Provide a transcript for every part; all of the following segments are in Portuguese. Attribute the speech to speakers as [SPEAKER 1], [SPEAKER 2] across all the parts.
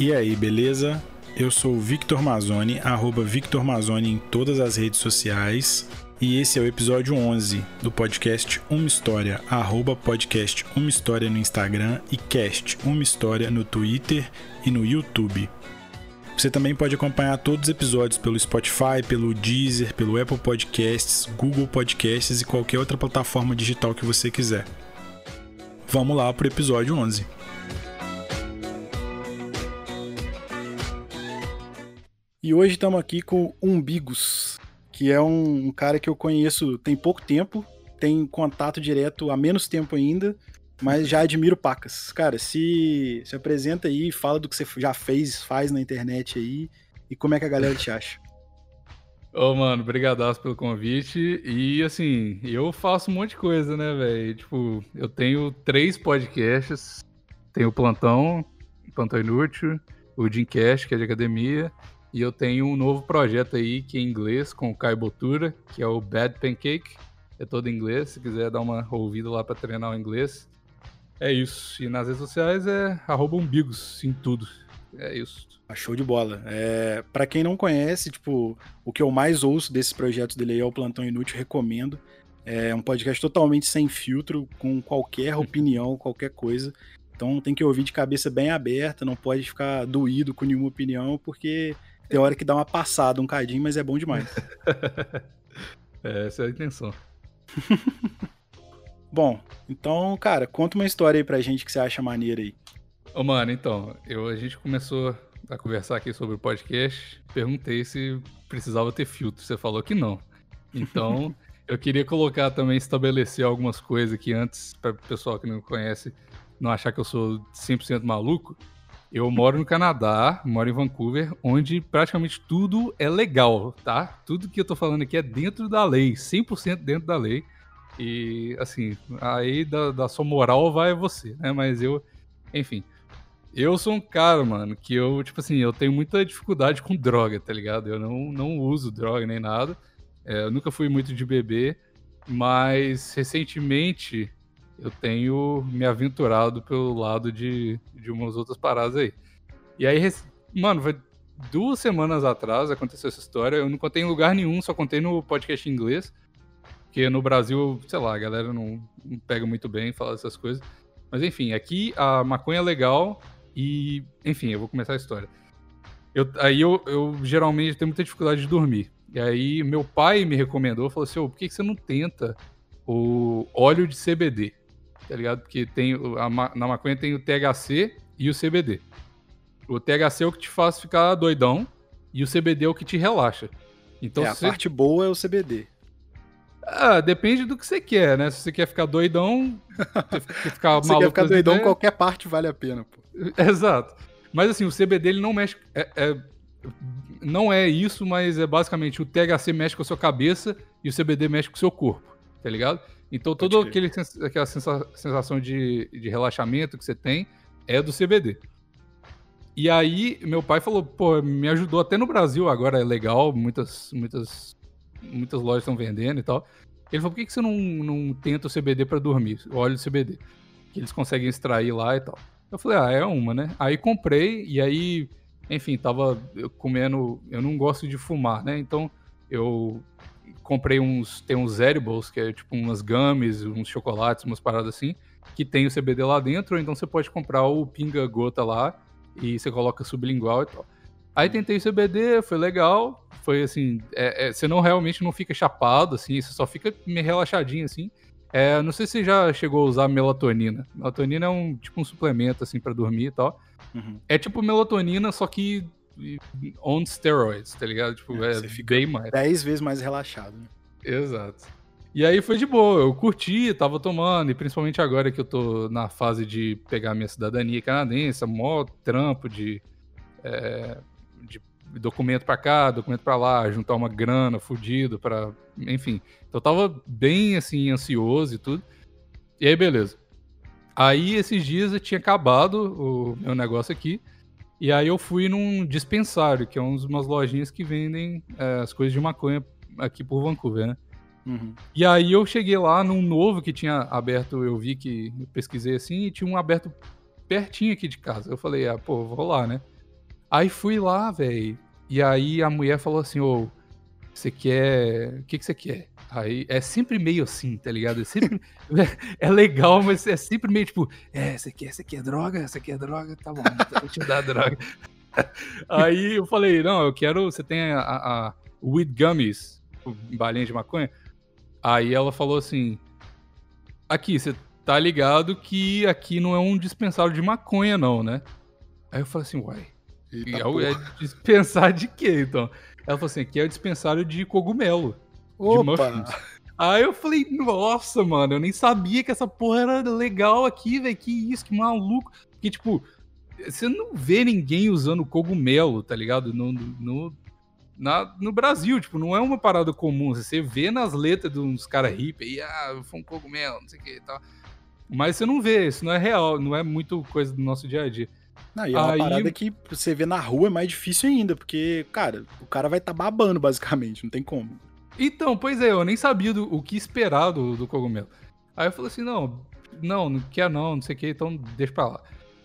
[SPEAKER 1] E aí, beleza? Eu sou o Victor Mazzoni, arroba Victor Mazzoni em todas as redes sociais. E esse é o episódio 11 do podcast Uma História, arroba podcast Uma História no Instagram e cast Uma História no Twitter e no YouTube. Você também pode acompanhar todos os episódios pelo Spotify, pelo Deezer, pelo Apple Podcasts, Google Podcasts e qualquer outra plataforma digital que você quiser. Vamos lá para o episódio 11. E hoje estamos aqui com Umbigos, que é um, um, cara que eu conheço tem pouco tempo, tem contato direto há menos tempo ainda, mas já admiro pacas. Cara, se, se apresenta aí, fala do que você já fez, faz na internet aí, e como é que a galera te acha.
[SPEAKER 2] Ô, oh, mano, brigadaço pelo convite. E, assim, eu faço um monte de coisa, né, velho? Tipo, eu tenho três podcasts. Tenho o Plantão, Plantão Inútil, o Dreamcast, que é de academia, e eu tenho um novo projeto aí que é em inglês com o Kai Botura, que é o Bad Pancake. É todo em inglês, se quiser dar uma ouvida lá para treinar o inglês. É isso. E nas redes sociais é umbigos em tudo. É isso.
[SPEAKER 1] Ah, show de bola. É, para quem não conhece, tipo, o que eu mais ouço desses projetos dele é o Plantão Inútil, recomendo. É um podcast totalmente sem filtro, com qualquer opinião, qualquer coisa. Então tem que ouvir de cabeça bem aberta, não pode ficar doído com nenhuma opinião, porque tem hora que dá uma passada um cadinho, mas é bom demais.
[SPEAKER 2] é, essa é a intenção.
[SPEAKER 1] bom, então, cara, conta uma história aí pra gente que você acha maneira aí.
[SPEAKER 2] Ô, mano, então, eu, a gente começou a conversar aqui sobre o podcast, perguntei se precisava ter filtro. Você falou que não. Então, eu queria colocar também, estabelecer algumas coisas que antes, para o pessoal que não me conhece, não achar que eu sou 100% maluco. Eu moro no Canadá, moro em Vancouver, onde praticamente tudo é legal, tá? Tudo que eu tô falando aqui é dentro da lei, 100% dentro da lei. E, assim, aí da, da sua moral vai você, né? Mas eu, enfim. Eu sou um cara, mano, que eu, tipo assim, eu tenho muita dificuldade com droga, tá ligado? Eu não, não uso droga nem nada. É, eu nunca fui muito de beber, mas recentemente eu tenho me aventurado pelo lado de, de umas outras paradas aí. E aí, mano, foi duas semanas atrás aconteceu essa história. Eu não contei em lugar nenhum, só contei no podcast em inglês. Porque no Brasil, sei lá, a galera não, não pega muito bem falar essas coisas. Mas enfim, aqui a maconha é legal e, enfim, eu vou começar a história. Eu, aí eu, eu geralmente tenho muita dificuldade de dormir. E aí meu pai me recomendou, falou assim, oh, por que, que você não tenta o óleo de CBD? Tá ligado? Porque tem a, na maconha tem o THC e o CBD. O THC é o que te faz ficar doidão e o CBD é o que te relaxa. Então,
[SPEAKER 1] é, a parte boa é o CBD.
[SPEAKER 2] Ah, depende do que você quer, né? Se você quer ficar doidão,
[SPEAKER 1] ficar Se quer ficar doidão, ideia... qualquer parte vale a pena, pô.
[SPEAKER 2] Exato. Mas assim, o CBD ele não mexe. É, é, não é isso, mas é basicamente o THC mexe com a sua cabeça e o CBD mexe com o seu corpo, tá ligado? Então, toda aquele, aquela sensação de, de relaxamento que você tem é do CBD. E aí, meu pai falou, pô, me ajudou até no Brasil, agora é legal, muitas, muitas, muitas lojas estão vendendo e tal. Ele falou, por que, que você não, não tenta o CBD para dormir, o óleo de CBD? Que eles conseguem extrair lá e tal. Eu falei, ah, é uma, né? Aí comprei, e aí, enfim, tava comendo. Eu não gosto de fumar, né? Então eu comprei uns. Tem uns edibles, que é tipo umas gummies, uns chocolates, umas paradas assim, que tem o CBD lá dentro, ou então você pode comprar o pinga-gota lá e você coloca sublingual e tal. Aí tentei o CBD, foi legal, foi assim, é, é, você não realmente não fica chapado, assim, você só fica meio relaxadinho, assim. É, não sei se você já chegou a usar melatonina. Melatonina é um tipo um suplemento, assim, para dormir e tal. Uhum. É tipo melatonina, só que on steroids, tá ligado? Tipo, é, é bem mais.
[SPEAKER 1] Dez vezes mais relaxado, né?
[SPEAKER 2] Exato. E aí foi de boa, eu curti, tava tomando, e principalmente agora que eu tô na fase de pegar minha cidadania canadense, mó trampo de, é, de documento pra cá, documento pra lá, juntar uma grana fudido pra. Enfim. Então eu tava bem assim, ansioso e tudo. E aí, beleza. Aí esses dias eu tinha acabado o meu negócio aqui. E aí eu fui num dispensário, que é umas lojinhas que vendem é, as coisas de maconha aqui por Vancouver, né? Uhum. E aí eu cheguei lá num novo que tinha aberto, eu vi que eu pesquisei assim, e tinha um aberto pertinho aqui de casa. Eu falei, ah, pô, vou lá, né? Aí fui lá, velho. E aí a mulher falou assim, ô, você quer. O que, que você quer? Aí é sempre meio assim, tá ligado? É sempre. é legal, mas é sempre meio tipo, é, você quer, você quer droga? Você quer droga? Tá bom, então vou te dar droga. Aí eu falei, não, eu quero. Você tem a, a Weed Gummies, balinha de maconha? Aí ela falou assim: Aqui, você tá ligado que aqui não é um dispensário de maconha, não, né? Aí eu falei assim, uai. É, é dispensar de quê, então? Ela falou assim: aqui é o dispensário de cogumelo. Opa! De Aí eu falei, nossa, mano, eu nem sabia que essa porra era legal aqui, velho. Que isso, que maluco. Porque, tipo, você não vê ninguém usando cogumelo, tá ligado? No, no, na, no Brasil, tipo, não é uma parada comum. Você vê nas letras de uns caras hippies aí, ah, foi um cogumelo, não sei o que e tal. Mas você não vê, isso não é real, não é muito coisa do nosso dia a dia.
[SPEAKER 1] Não, e é uma aí... parada que você vê na rua é mais difícil ainda, porque, cara, o cara vai estar tá babando, basicamente, não tem como.
[SPEAKER 2] Então, pois é, eu nem sabia do, o que esperar do, do cogumelo. Aí eu falei assim, não, não, não quer não, não sei o que, então deixa pra lá.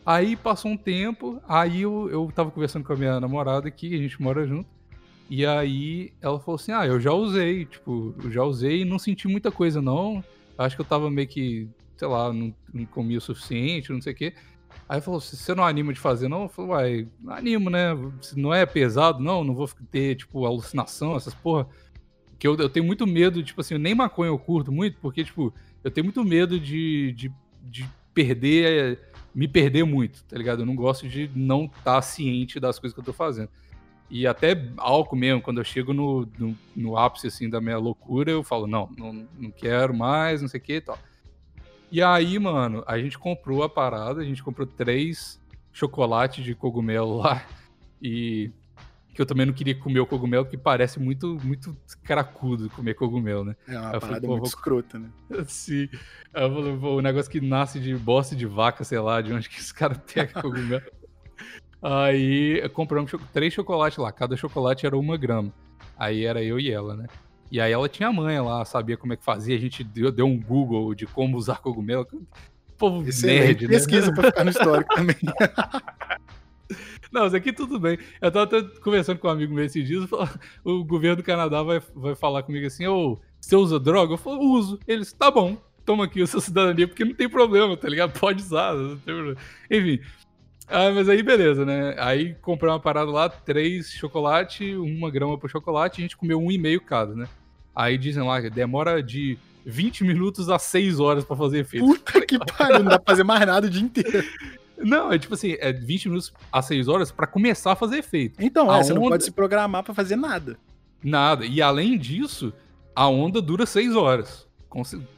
[SPEAKER 2] Aí passou um tempo, aí eu, eu tava conversando com a minha namorada aqui, a gente mora junto, e aí ela falou assim, ah, eu já usei, tipo, eu já usei e não senti muita coisa não, acho que eu tava meio que, sei lá, não, não comia o suficiente, não sei o que. Aí falou, você não anima de fazer, não? Eu falei, uai, animo, né? Não é pesado, não, não vou ter, tipo, alucinação, essas porra. Que eu, eu tenho muito medo, tipo assim, nem maconha eu curto muito, porque, tipo, eu tenho muito medo de, de, de perder, me perder muito, tá ligado? Eu não gosto de não estar tá ciente das coisas que eu tô fazendo. E até álcool mesmo, quando eu chego no, no, no ápice, assim, da minha loucura, eu falo, não, não, não quero mais, não sei o que e tal. E aí, mano, a gente comprou a parada, a gente comprou três chocolates de cogumelo lá. E que eu também não queria comer o cogumelo, porque parece muito, muito cracudo comer cogumelo, né?
[SPEAKER 1] É uma parada falei, muito vou... escrota, né?
[SPEAKER 2] Sim. Eu falei, pô, o negócio que nasce de bosta de vaca, sei lá, de onde que os caras pegam cogumelo. Aí compramos três chocolates lá, cada chocolate era uma grama. Aí era eu e ela, né? E aí ela tinha a manha lá, sabia como é que fazia. A gente deu, deu um Google de como usar cogumelo. Povo Excelente. nerd, né?
[SPEAKER 1] Pesquisa pra ficar no histórico também.
[SPEAKER 2] Não, isso aqui tudo bem. Eu tava até conversando com um amigo meu esses dias, o governo do Canadá vai, vai falar comigo assim, ô, você usa droga? Eu falo, uso. Eles, tá bom, toma aqui a sua cidadania, porque não tem problema, tá ligado? Pode usar, não tem problema. Enfim. Ah, mas aí beleza, né? Aí comprei uma parada lá, três chocolate, uma grama por chocolate, e a gente comeu um e meio cada, né? Aí dizem lá que demora de 20 minutos a 6 horas para fazer efeito.
[SPEAKER 1] Puta que pariu, não dá pra fazer mais nada o dia inteiro.
[SPEAKER 2] Não, é tipo assim, é 20 minutos a 6 horas para começar a fazer efeito.
[SPEAKER 1] Então, é, você onda... não pode se programar para fazer nada.
[SPEAKER 2] Nada. E além disso, a onda dura 6 horas.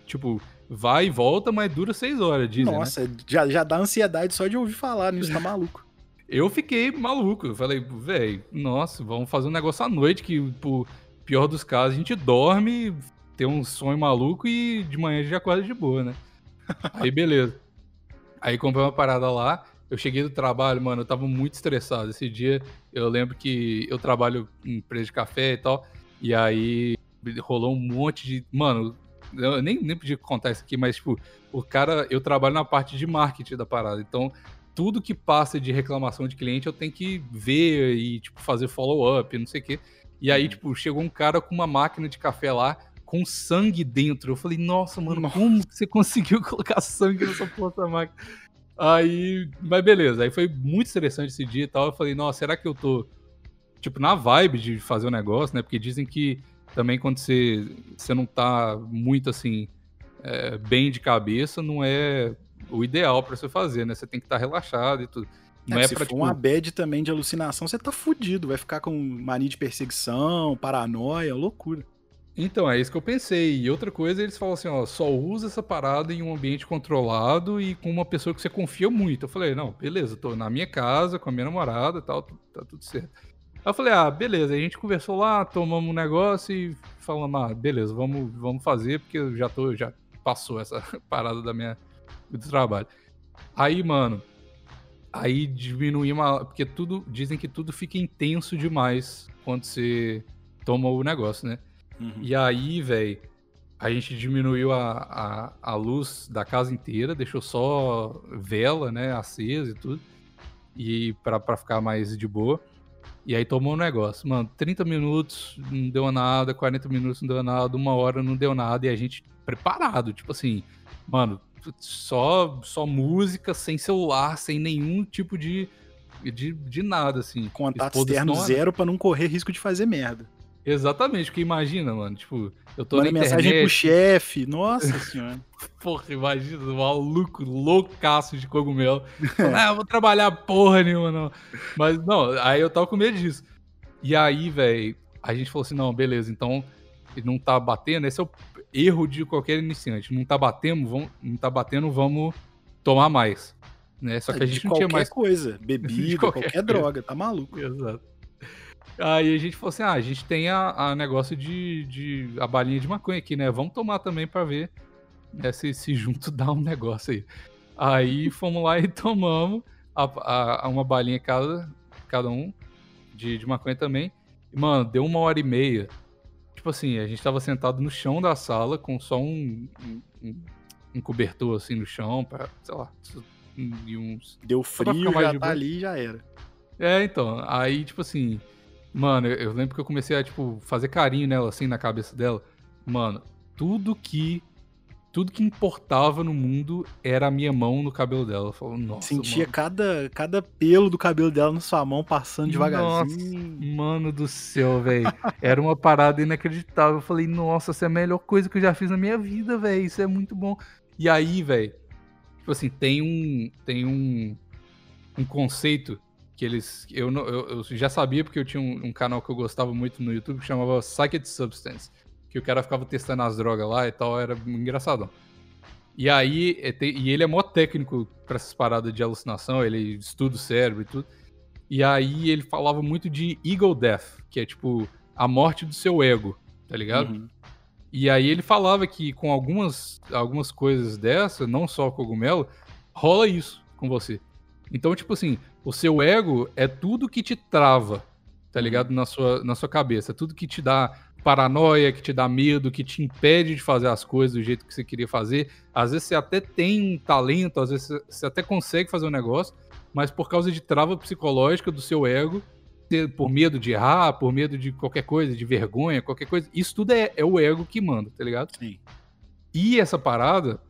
[SPEAKER 2] Tipo, vai e volta, mas dura 6 horas, dizem, né?
[SPEAKER 1] Nossa, né? já, já dá ansiedade só de ouvir falar nisso, tá maluco.
[SPEAKER 2] Eu fiquei maluco. Eu falei, velho, nossa, vamos fazer um negócio à noite que, por pior dos casos, a gente dorme, tem um sonho maluco e de manhã a gente acorda de boa, né? Aí beleza. Aí comprei uma parada lá. Eu cheguei do trabalho, mano, eu tava muito estressado. Esse dia eu lembro que eu trabalho em empresa de café e tal. E aí rolou um monte de. Mano, eu nem, nem podia contar isso aqui, mas, tipo, o cara. Eu trabalho na parte de marketing da parada. Então, tudo que passa de reclamação de cliente eu tenho que ver e, tipo, fazer follow-up, não sei o quê. E aí, uhum. tipo, chegou um cara com uma máquina de café lá, com sangue dentro. Eu falei, nossa, mano, nossa. como você conseguiu colocar sangue nessa porra da máquina? Aí, mas beleza, aí foi muito interessante esse dia e tal. Eu falei, nossa, será que eu tô, tipo, na vibe de fazer o um negócio, né? Porque dizem que também quando você, você não tá muito assim, é, bem de cabeça, não é o ideal para você fazer, né? Você tem que estar tá relaxado e tudo.
[SPEAKER 1] Não é, é se pra, for tipo... uma bad também de alucinação, você tá fudido. Vai ficar com mania de perseguição, paranoia, loucura.
[SPEAKER 2] Então, é isso que eu pensei. E outra coisa, eles falam assim, ó, só usa essa parada em um ambiente controlado e com uma pessoa que você confia muito. Eu falei, não, beleza, tô na minha casa, com a minha namorada e tal, tá tudo certo. Aí eu falei, ah, beleza. A gente conversou lá, tomamos um negócio e falamos, ah, beleza, vamos, vamos fazer, porque eu já tô, já passou essa parada da minha, do trabalho. Aí, mano, Aí diminuir uma. Porque tudo. Dizem que tudo fica intenso demais quando você toma o negócio, né? Uhum. E aí, velho, a gente diminuiu a, a, a luz da casa inteira, deixou só vela, né? Acesa e tudo. e pra, pra ficar mais de boa. E aí tomou um negócio. Mano, 30 minutos não deu nada, 40 minutos não deu nada, uma hora não deu nada, e a gente preparado, tipo assim, mano, só, só música, sem celular, sem nenhum tipo de, de, de nada, assim.
[SPEAKER 1] Contato externo zero para não correr risco de fazer merda.
[SPEAKER 2] Exatamente, porque imagina, mano, tipo, eu tô
[SPEAKER 1] Manda
[SPEAKER 2] na
[SPEAKER 1] mensagem
[SPEAKER 2] internet...
[SPEAKER 1] pro chefe, nossa senhora.
[SPEAKER 2] Porra, imagina, um maluco, loucaço de cogumelo. ah, eu vou trabalhar porra nenhuma, não. Mas, não, aí eu tava com medo disso. E aí, velho, a gente falou assim, não, beleza, então, não tá batendo, esse é o erro de qualquer iniciante. Não tá batendo, vamos, não tá batendo, vamos tomar mais. Né? Só que a gente não tinha mais
[SPEAKER 1] coisa, bebida, qualquer, qualquer droga, tá maluco.
[SPEAKER 2] Exato. Aí a gente falou assim: ah, a gente tem a, a negócio de, de. a balinha de maconha aqui, né? Vamos tomar também pra ver né, se, se junto dá um negócio aí. Aí fomos lá e tomamos a, a, a uma balinha cada, cada um de, de maconha também. E, mano, deu uma hora e meia. Tipo assim, a gente tava sentado no chão da sala com só um, um, um cobertor assim no chão, pra, sei lá, e uns.
[SPEAKER 1] Deu frio, já tá ali já era.
[SPEAKER 2] É, então. Aí, tipo assim, Mano, eu, lembro que eu comecei a, tipo, fazer carinho nela, assim, na cabeça dela. Mano, tudo que. Tudo que importava no mundo era a minha mão no cabelo dela. Eu falo, nossa.
[SPEAKER 1] Sentia
[SPEAKER 2] mano.
[SPEAKER 1] cada, cada pelo do cabelo dela na sua mão passando devagarzinho.
[SPEAKER 2] Nossa, mano do céu, velho. Era uma parada inacreditável. Eu falei, nossa, essa é a melhor coisa que eu já fiz na minha vida, velho. Isso é muito bom. E aí, velho, tipo assim, tem um. Tem um. Um conceito que eles. Eu, eu, eu, já sabia porque eu tinha um, um, canal que eu gostava muito no YouTube que chamava Psyched Substance. Que o cara ficava testando as drogas lá e tal, era engraçado. E aí, é e ele é mó técnico para essas paradas de alucinação, ele estuda o cérebro e tudo. E aí ele falava muito de ego death, que é tipo a morte do seu ego, tá ligado? Uhum. E aí ele falava que com algumas, algumas coisas dessa, não só cogumelo, rola isso com você. Então, tipo assim, o seu ego é tudo que te trava, tá ligado? Na sua, na sua cabeça. Tudo que te dá paranoia, que te dá medo, que te impede de fazer as coisas do jeito que você queria fazer. Às vezes você até tem um talento, às vezes você até consegue fazer um negócio, mas por causa de trava psicológica do seu ego, por medo de errar, por medo de qualquer coisa, de vergonha, qualquer coisa, isso tudo é, é o ego que manda, tá ligado?
[SPEAKER 1] Sim.
[SPEAKER 2] E essa parada,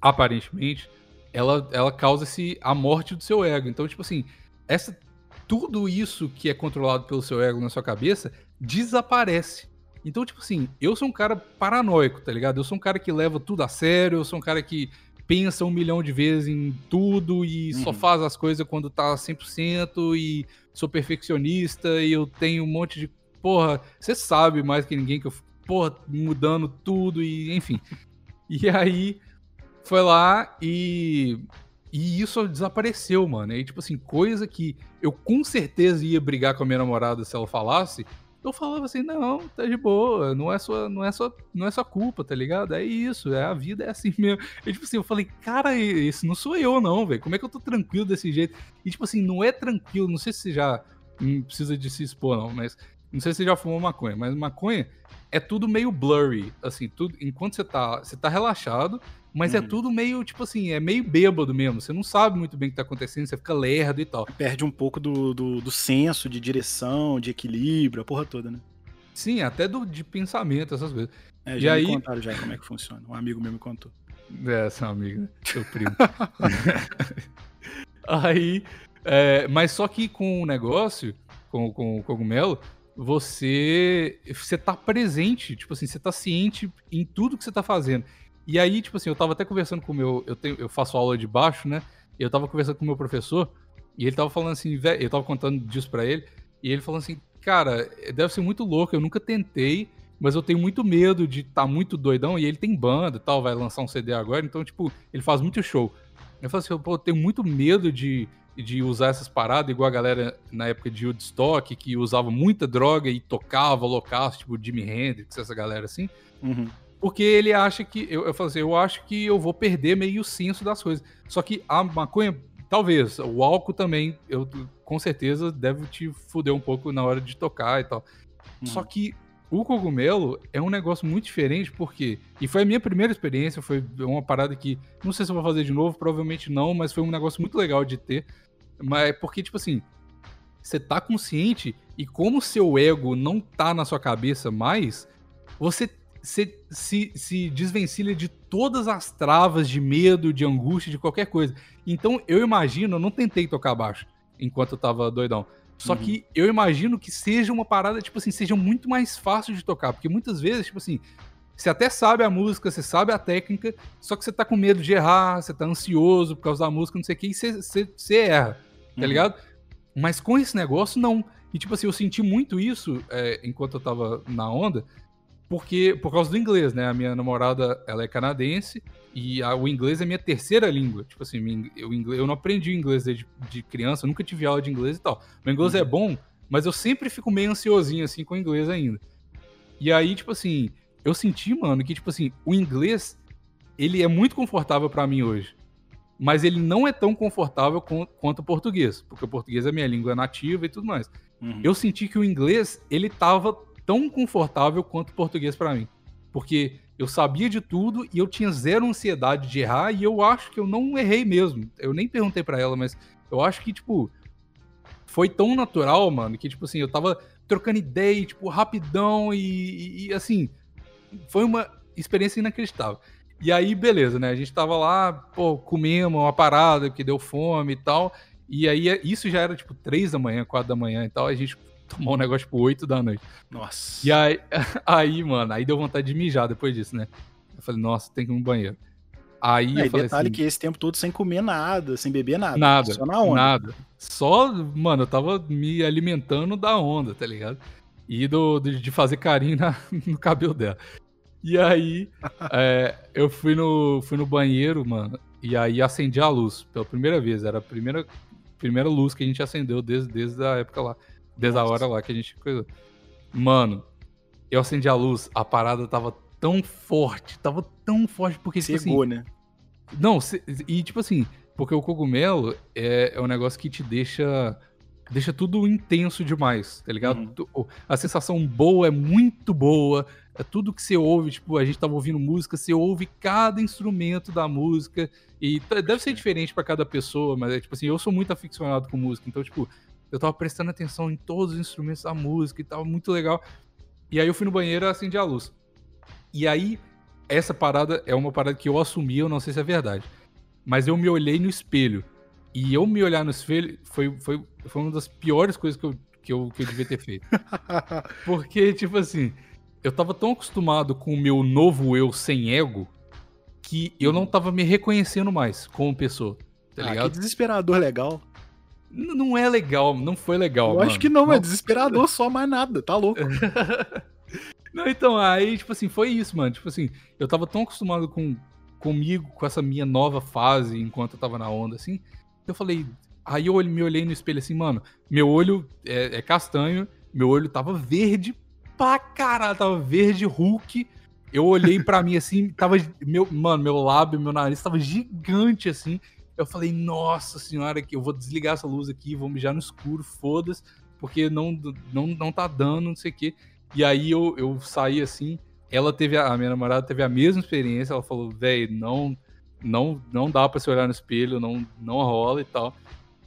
[SPEAKER 2] aparentemente, ela, ela causa esse, a morte do seu ego. Então, tipo assim, essa, tudo isso que é controlado pelo seu ego na sua cabeça desaparece. Então, tipo assim, eu sou um cara paranoico, tá ligado? Eu sou um cara que leva tudo a sério, eu sou um cara que pensa um milhão de vezes em tudo e uhum. só faz as coisas quando tá 100% e sou perfeccionista e eu tenho um monte de. Porra, você sabe mais que ninguém que eu. Porra, mudando tudo e enfim. E aí, foi lá e. E isso desapareceu, mano. E, tipo assim, coisa que eu com certeza ia brigar com a minha namorada se ela falasse. Eu falava assim, não, tá de boa, não é sua, não é sua, não é sua culpa, tá ligado? É isso, é a vida é assim mesmo. E tipo assim, eu falei, cara, esse não sou eu não, velho. Como é que eu tô tranquilo desse jeito? E tipo assim, não é tranquilo, não sei se já não precisa de se expor não, mas não sei se você já fumou maconha, mas maconha é tudo meio blurry, assim, tudo enquanto você tá, você tá relaxado, mas é uhum. é tudo meio, tipo assim, é meio bêbado mesmo. Você não sabe muito bem o que tá acontecendo, você fica lerdo e tal.
[SPEAKER 1] Perde um pouco do, do, do senso de direção, de equilíbrio, a porra toda, né?
[SPEAKER 2] Sim, até do, de pensamento, essas coisas.
[SPEAKER 1] É, já e me aí... contaram já como é que funciona. Um amigo meu me contou.
[SPEAKER 2] É, seu amigo, né? Seu primo. aí, é, mas só que com o negócio, com, com o cogumelo, você, você tá presente, tipo assim, você tá ciente em tudo que você tá fazendo. E aí, tipo assim, eu tava até conversando com o meu. Eu, tenho, eu faço aula de baixo, né? E eu tava conversando com o meu professor. E ele tava falando assim, velho, eu tava contando disso pra ele. E ele falou assim, cara, deve ser muito louco, eu nunca tentei, mas eu tenho muito medo de estar tá muito doidão. E ele tem banda e tal, vai lançar um CD agora, então, tipo, ele faz muito show. Eu falei assim, pô, eu tenho muito medo de, de usar essas paradas, igual a galera na época de Woodstock, que usava muita droga e tocava loucaço, tipo Jimi Hendrix, essa galera assim.
[SPEAKER 1] Uhum.
[SPEAKER 2] Porque ele acha que. Eu, eu assim, eu acho que eu vou perder meio o senso das coisas. Só que a maconha, talvez. O álcool também, eu com certeza deve te fuder um pouco na hora de tocar e tal. Hum. Só que o cogumelo é um negócio muito diferente, porque. E foi a minha primeira experiência, foi uma parada que. Não sei se eu vou fazer de novo, provavelmente não, mas foi um negócio muito legal de ter. Mas é porque, tipo assim, você tá consciente e como seu ego não tá na sua cabeça mais, você se, se, se desvencilha de todas as travas de medo, de angústia, de qualquer coisa. Então, eu imagino, eu não tentei tocar baixo enquanto eu tava doidão. Só uhum. que eu imagino que seja uma parada, tipo assim, seja muito mais fácil de tocar. Porque muitas vezes, tipo assim, você até sabe a música, você sabe a técnica, só que você tá com medo de errar, você tá ansioso por causa da música, não sei o que, e você, você, você erra, tá uhum. ligado? Mas com esse negócio, não. E, tipo assim, eu senti muito isso é, enquanto eu tava na onda, porque por causa do inglês, né? A minha namorada, ela é canadense e a, o inglês é minha terceira língua. Tipo assim, eu, eu não aprendi inglês desde de criança, nunca tive aula de inglês e tal. Meu inglês é uhum. é bom, mas eu sempre fico meio ansiosinho, assim, com o inglês ainda. E aí, tipo assim, eu senti, mano, que, tipo assim, o inglês, ele é muito confortável para mim hoje. Mas ele não é tão confortável com, quanto o português, porque o português é minha língua nativa e tudo mais. Uhum. Eu senti que o inglês, ele tava tão confortável quanto o português para mim. Porque eu sabia de tudo e eu tinha zero ansiedade de errar e eu acho que eu não errei mesmo. Eu nem perguntei para ela, mas eu acho que, tipo, foi tão natural, mano, que, tipo assim, eu tava trocando ideia, tipo, rapidão e, e, e assim, foi uma experiência inacreditável. E aí, beleza, né? A gente tava lá, pô, comemos uma parada que deu fome e tal. E aí, isso já era tipo três da manhã, quatro da manhã e tal. A gente tomou um negócio tipo oito da noite.
[SPEAKER 1] Nossa.
[SPEAKER 2] E aí, aí, mano, aí deu vontade de mijar depois disso, né? Eu falei, nossa, tem que ir no banheiro. Aí
[SPEAKER 1] é,
[SPEAKER 2] eu falei
[SPEAKER 1] detalhe
[SPEAKER 2] assim,
[SPEAKER 1] que esse tempo todo sem comer nada, sem beber nada.
[SPEAKER 2] Nada. Só na onda. Nada. Só, mano, eu tava me alimentando da onda, tá ligado? E do, de fazer carinho na, no cabelo dela. E aí, é, eu fui no, fui no banheiro, mano, e aí acendi a luz pela primeira vez. Era a primeira, primeira luz que a gente acendeu desde, desde a época lá. Desde Nossa. a hora lá que a gente. Mano, eu acendi a luz, a parada tava tão forte, tava tão forte, porque.
[SPEAKER 1] Tipo Cegou, assim, né?
[SPEAKER 2] Não, e tipo assim, porque o cogumelo é, é um negócio que te deixa deixa tudo intenso demais, tá ligado? Uhum. A sensação boa é muito boa, é tudo que você ouve, tipo, a gente tava ouvindo música, você ouve cada instrumento da música, e deve ser diferente para cada pessoa, mas é tipo assim, eu sou muito aficionado com música, então, tipo, eu tava prestando atenção em todos os instrumentos da música e tava muito legal. E aí eu fui no banheiro e acendi a luz. E aí, essa parada é uma parada que eu assumi, eu não sei se é verdade. Mas eu me olhei no espelho. E eu me olhar no espelho foi, foi, foi uma das piores coisas que eu, que eu, que eu devia ter feito. Porque, tipo assim, eu tava tão acostumado com o meu novo eu sem ego que eu não tava me reconhecendo mais como pessoa. Tá ah, ligado?
[SPEAKER 1] Que desesperador legal.
[SPEAKER 2] N não é legal, não foi legal.
[SPEAKER 1] Eu
[SPEAKER 2] mano.
[SPEAKER 1] acho que não, não, é desesperador só mais nada, tá louco.
[SPEAKER 2] não, então, aí, tipo assim, foi isso, mano. Tipo assim, eu tava tão acostumado com comigo, com essa minha nova fase, enquanto eu tava na onda, assim, eu falei, aí eu me olhei no espelho assim, mano, meu olho é, é castanho, meu olho tava verde pra caralho, tava verde Hulk. Eu olhei para mim assim, tava meu, mano, meu lábio, meu nariz tava gigante assim. Eu falei, nossa senhora, que eu vou desligar essa luz aqui, vou mijar no escuro, foda-se, porque não, não, não tá dando, não sei o quê. E aí eu, eu saí assim, ela teve, a, a minha namorada teve a mesma experiência, ela falou, velho, não, não, não dá para se olhar no espelho, não, não rola e tal.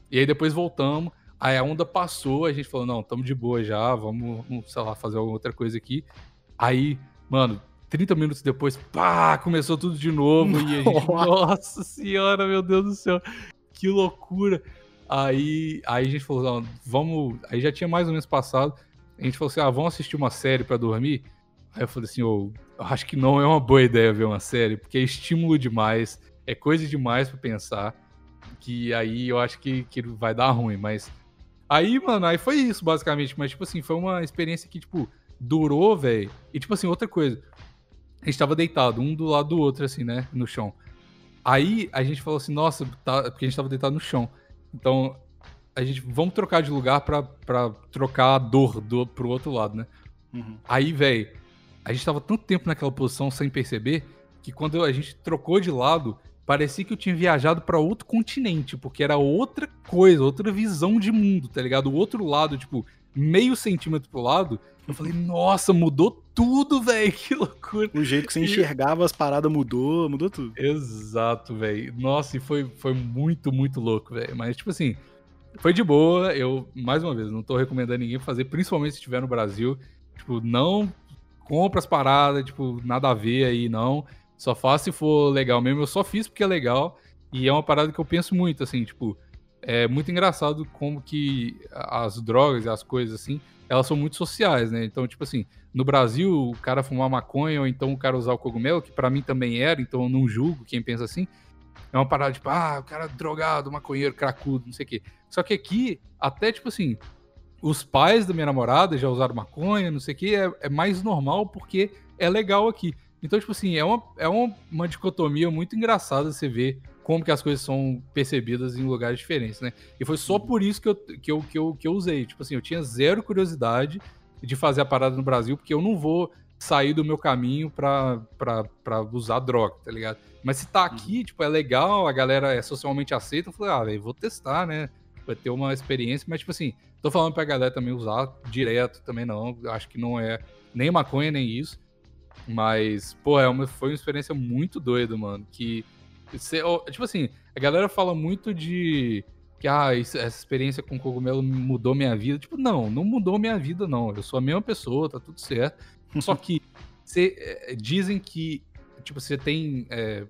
[SPEAKER 2] E aí depois voltamos, aí a onda passou, a gente falou, não, estamos de boa já, vamos, sei lá, fazer alguma outra coisa aqui. Aí, mano, 30 minutos depois, pá, começou tudo de novo. E a gente, nossa senhora, meu Deus do céu, que loucura. Aí, aí a gente falou, não, vamos. Aí já tinha mais ou menos passado. A gente falou assim: ah, vamos assistir uma série para dormir? Aí eu falei assim: oh, eu acho que não é uma boa ideia ver uma série, porque é estímulo demais, é coisa demais para pensar, que aí eu acho que, que vai dar ruim, mas... Aí, mano, aí foi isso, basicamente, mas, tipo assim, foi uma experiência que, tipo, durou, velho, e, tipo assim, outra coisa, a gente tava deitado, um do lado do outro, assim, né, no chão. Aí, a gente falou assim, nossa, tá... porque a gente tava deitado no chão, então, a gente, vamos trocar de lugar pra, pra trocar a dor do, pro outro lado, né. Uhum. Aí, velho, a gente tava tanto tempo naquela posição sem perceber que quando a gente trocou de lado, parecia que eu tinha viajado para outro continente, porque era outra coisa, outra visão de mundo, tá ligado? O outro lado, tipo, meio centímetro pro lado, eu falei, nossa, mudou tudo, velho, que loucura.
[SPEAKER 1] O jeito que você enxergava as paradas mudou, mudou tudo.
[SPEAKER 2] Exato, velho. Nossa, e foi, foi muito, muito louco, velho. Mas, tipo assim, foi de boa. Eu, mais uma vez, não tô recomendando ninguém fazer, principalmente se estiver no Brasil. Tipo, não compra as paradas, tipo, nada a ver aí, não. Só faça se for legal mesmo. Eu só fiz porque é legal. E é uma parada que eu penso muito, assim, tipo, é muito engraçado como que as drogas e as coisas, assim, elas são muito sociais, né? Então, tipo assim, no Brasil, o cara fumar maconha ou então o cara usar o cogumelo, que para mim também era, então eu não julgo quem pensa assim. É uma parada tipo, ah, o cara drogado, maconheiro, cracudo, não sei o quê. Só que aqui, até tipo assim, os pais da minha namorada já usaram maconha, não sei o quê, é, é mais normal porque é legal aqui. Então, tipo assim, é uma, é uma, uma dicotomia muito engraçada você ver como que as coisas são percebidas em lugares diferentes, né? E foi só por isso que eu, que eu, que eu, que eu usei. Tipo assim, eu tinha zero curiosidade de fazer a parada no Brasil, porque eu não vou sair do meu caminho pra, pra, pra usar droga, tá ligado? Mas se tá aqui, uhum. tipo, é legal, a galera é socialmente aceita, eu falei, ah, velho, vou testar, né? Vai ter uma experiência, mas, tipo assim, tô falando pra galera também usar direto também não, acho que não é nem maconha, nem isso. Mas, pô, é uma, foi uma experiência muito doida, mano. Que. Você, tipo assim, a galera fala muito de que ah, isso, essa experiência com cogumelo mudou minha vida. Tipo, não, não mudou minha vida, não. Eu sou a mesma pessoa, tá tudo certo. Só que cê, é, dizem que, tipo, você tem. É,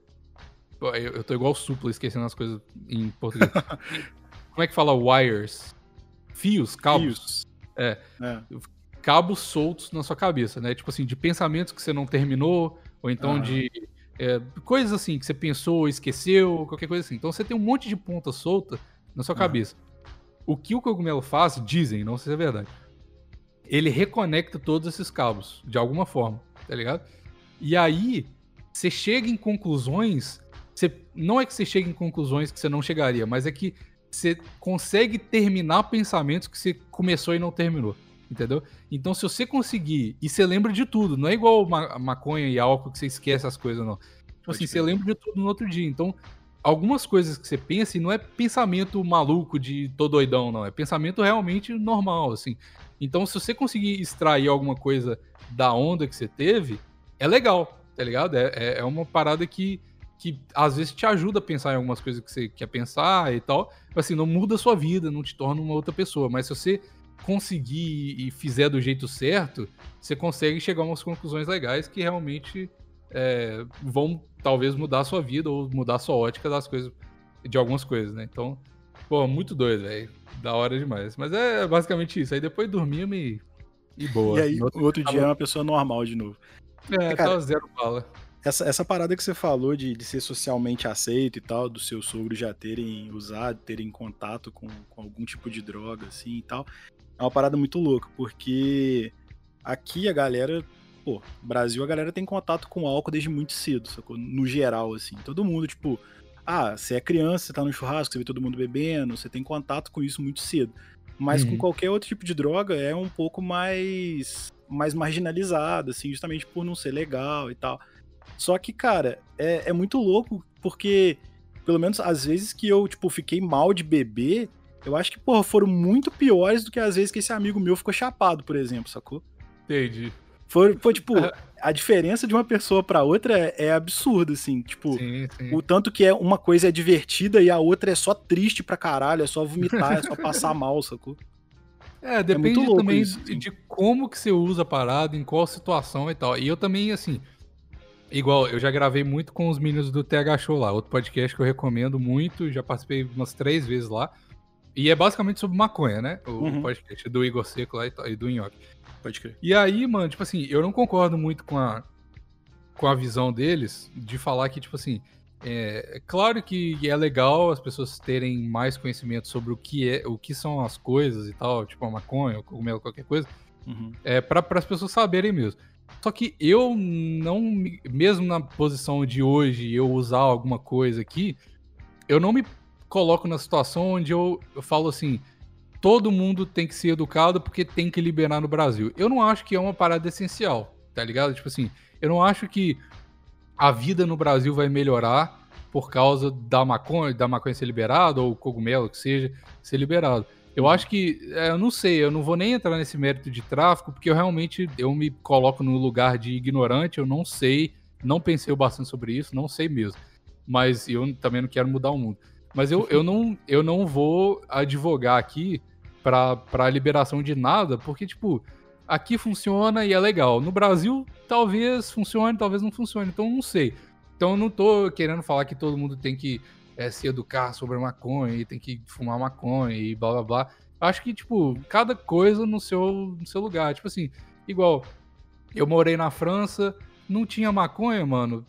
[SPEAKER 2] eu, eu tô igual supla, esquecendo as coisas em português. Como é que fala wires? Fios, cabos. Fios. É. é cabos soltos na sua cabeça, né? Tipo assim, de pensamentos que você não terminou, ou então uhum. de é, coisas assim que você pensou, esqueceu, qualquer coisa assim. Então você tem um monte de ponta solta na sua uhum. cabeça. O que o cogumelo faz, dizem, não sei se é verdade, ele reconecta todos esses cabos, de alguma forma, tá ligado? E aí, você chega em conclusões. Você, não é que você chega em conclusões que você não chegaria, mas é que você consegue terminar pensamentos que você começou e não terminou entendeu? Então, se você conseguir, e você lembra de tudo, não é igual ma maconha e álcool que você esquece as coisas, não. Tipo assim, você lembra de tudo no outro dia. Então, algumas coisas que você pensa, e não é pensamento maluco de tô doidão, não. É pensamento realmente normal, assim. Então, se você conseguir extrair alguma coisa da onda que você teve, é legal, tá ligado? É, é, é uma parada que, que às vezes te ajuda a pensar em algumas coisas que você quer pensar e tal. Assim, não muda a sua vida, não te torna uma outra pessoa. Mas se você conseguir e fizer do jeito certo, você consegue chegar a umas conclusões legais que realmente é, vão talvez mudar a sua vida ou mudar a sua ótica das coisas, de algumas coisas, né? Então, pô, muito doido, velho. Da hora demais. Mas é basicamente isso. Aí depois dormia me e boa.
[SPEAKER 1] E aí, no outro, outro dia é uma pessoa normal de novo.
[SPEAKER 2] É, Cara, tá zero bala.
[SPEAKER 1] Essa, essa parada que você falou de, de ser socialmente aceito e tal, do seu sogro já terem usado, terem contato com, com algum tipo de droga, assim e tal, é uma parada muito louca, porque aqui a galera, pô, Brasil a galera tem contato com álcool desde muito cedo, sacou? No geral, assim. Todo mundo, tipo, ah, você é criança, você tá no churrasco, você vê todo mundo bebendo, você tem contato com isso muito cedo. Mas uhum. com qualquer outro tipo de droga é um pouco mais mais marginalizado, assim, justamente por não ser legal e tal. Só que, cara, é, é muito louco, porque, pelo menos às vezes que eu, tipo, fiquei mal de beber, eu acho que, porra, foram muito piores do que as vezes que esse amigo meu ficou chapado, por exemplo, sacou?
[SPEAKER 2] Entendi.
[SPEAKER 1] Foi, foi tipo, a diferença de uma pessoa para outra é, é absurda, assim. Tipo, sim, sim. o tanto que é uma coisa é divertida e a outra é só triste pra caralho, é só vomitar, é só passar mal, sacou?
[SPEAKER 2] É, é depende é também isso, de, de como que você usa a parada, em qual situação e tal. E eu também, assim, igual, eu já gravei muito com os meninos do TH Show lá, outro podcast que eu recomendo muito, já participei umas três vezes lá. E é basicamente sobre maconha, né? O uhum. podcast do Igor Seco lá e do Nhoque.
[SPEAKER 1] Pode crer.
[SPEAKER 2] E aí, mano, tipo assim, eu não concordo muito com a, com a visão deles de falar que, tipo assim, é, é claro que é legal as pessoas terem mais conhecimento sobre o que é, o que são as coisas e tal, tipo a maconha, o cogumelo, qualquer coisa, uhum. é para as pessoas saberem mesmo. Só que eu não, mesmo na posição de hoje, eu usar alguma coisa aqui, eu não me coloco na situação onde eu, eu falo assim: todo mundo tem que ser educado porque tem que liberar no Brasil. Eu não acho que é uma parada essencial, tá ligado? Tipo assim, eu não acho que a vida no Brasil vai melhorar por causa da maconha, da maconha ser liberada, ou cogumelo que seja, ser liberado. Eu acho que, é, eu não sei, eu não vou nem entrar nesse mérito de tráfico, porque eu realmente, eu me coloco no lugar de ignorante, eu não sei, não pensei bastante sobre isso, não sei mesmo. Mas eu também não quero mudar o mundo. Mas eu, eu, não, eu não vou advogar aqui pra, pra liberação de nada, porque, tipo, aqui funciona e é legal. No Brasil, talvez funcione, talvez não funcione, então não sei. Então eu não tô querendo falar que todo mundo tem que é, se educar sobre maconha e tem que fumar maconha e blá blá blá. Acho que, tipo, cada coisa no seu, no seu lugar. Tipo assim, igual, eu morei na França, não tinha maconha, mano.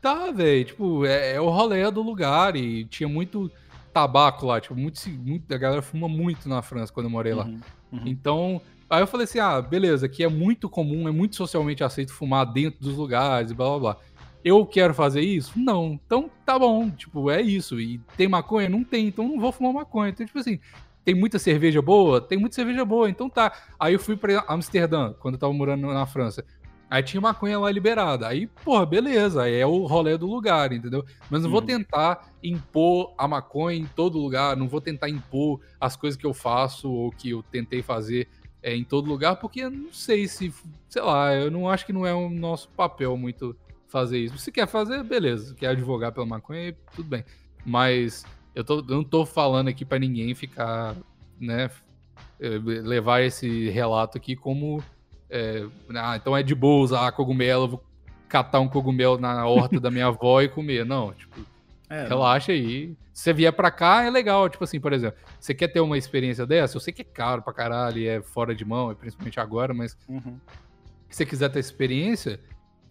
[SPEAKER 2] Tá, velho, tipo, é, é, o rolê do lugar e tinha muito tabaco lá, tipo, muito, muito, a galera fuma muito na França quando eu morei lá. Uhum, uhum. Então, aí eu falei assim, ah, beleza, aqui é muito comum, é muito socialmente aceito fumar dentro dos lugares e blá blá blá. Eu quero fazer isso? Não. Então, tá bom, tipo, é isso. E tem maconha? Não tem, então não vou fumar maconha. Então, tipo assim, tem muita cerveja boa? Tem muita cerveja boa, então tá. Aí eu fui pra Amsterdã, quando eu tava morando na França. Aí tinha maconha lá liberada. Aí, porra, beleza. Aí é o rolê do lugar, entendeu? Mas não vou uhum. tentar impor a maconha em todo lugar. Não vou tentar impor as coisas que eu faço ou que eu tentei fazer é, em todo lugar, porque eu não sei se, sei lá, eu não acho que não é o nosso papel muito fazer isso. Se quer fazer, beleza. Quer advogar pela maconha, tudo bem. Mas eu, tô, eu não tô falando aqui para ninguém ficar, né, eh, levar esse relato aqui como é, ah, então é de boa usar cogumelo, vou catar um cogumelo na horta da minha avó e comer. Não, tipo, é, relaxa aí. Se você vier pra cá, é legal. Tipo assim, por exemplo, você quer ter uma experiência dessa? Eu sei que é caro pra caralho e é fora de mão, principalmente agora, mas uhum. se você quiser ter experiência,